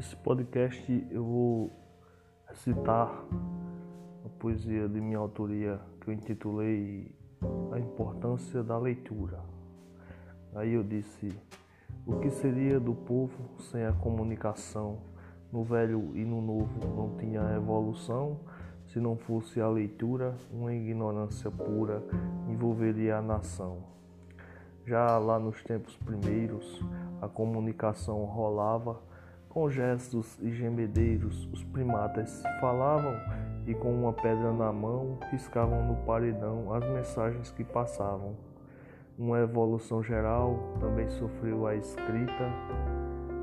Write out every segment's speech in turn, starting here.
Nesse podcast eu vou citar a poesia de minha autoria que eu intitulei A Importância da Leitura. Aí eu disse: O que seria do povo sem a comunicação? No velho e no novo não tinha evolução. Se não fosse a leitura, uma ignorância pura envolveria a nação. Já lá nos tempos primeiros, a comunicação rolava com gestos e gemedeiros. Os primatas falavam e com uma pedra na mão riscavam no paredão as mensagens que passavam. Uma evolução geral também sofreu a escrita.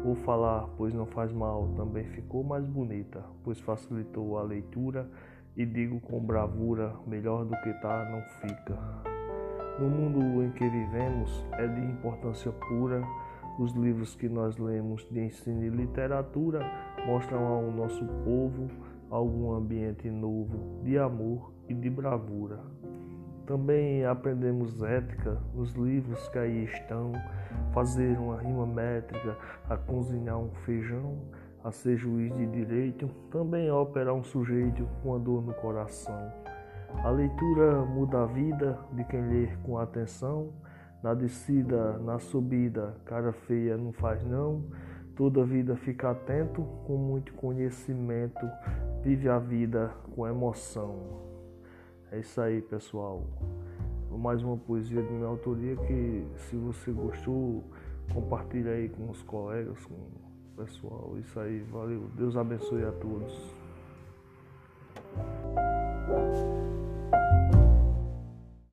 O falar, pois não faz mal, também ficou mais bonita, pois facilitou a leitura e digo com bravura: melhor do que tá não fica. No mundo em que vivemos, é de importância pura. Os livros que nós lemos de ensino e literatura mostram ao nosso povo algum ambiente novo de amor e de bravura. Também aprendemos ética nos livros que aí estão, fazer uma rima métrica, a cozinhar um feijão, a ser juiz de direito, também a operar um sujeito com a dor no coração. A leitura muda a vida de quem lê com atenção. Na descida, na subida, cara feia não faz não. Toda vida fica atento, com muito conhecimento, vive a vida com emoção. É isso aí, pessoal. Mais uma poesia de minha autoria que, se você gostou, compartilhe aí com os colegas, com pessoal. Isso aí, valeu. Deus abençoe a todos.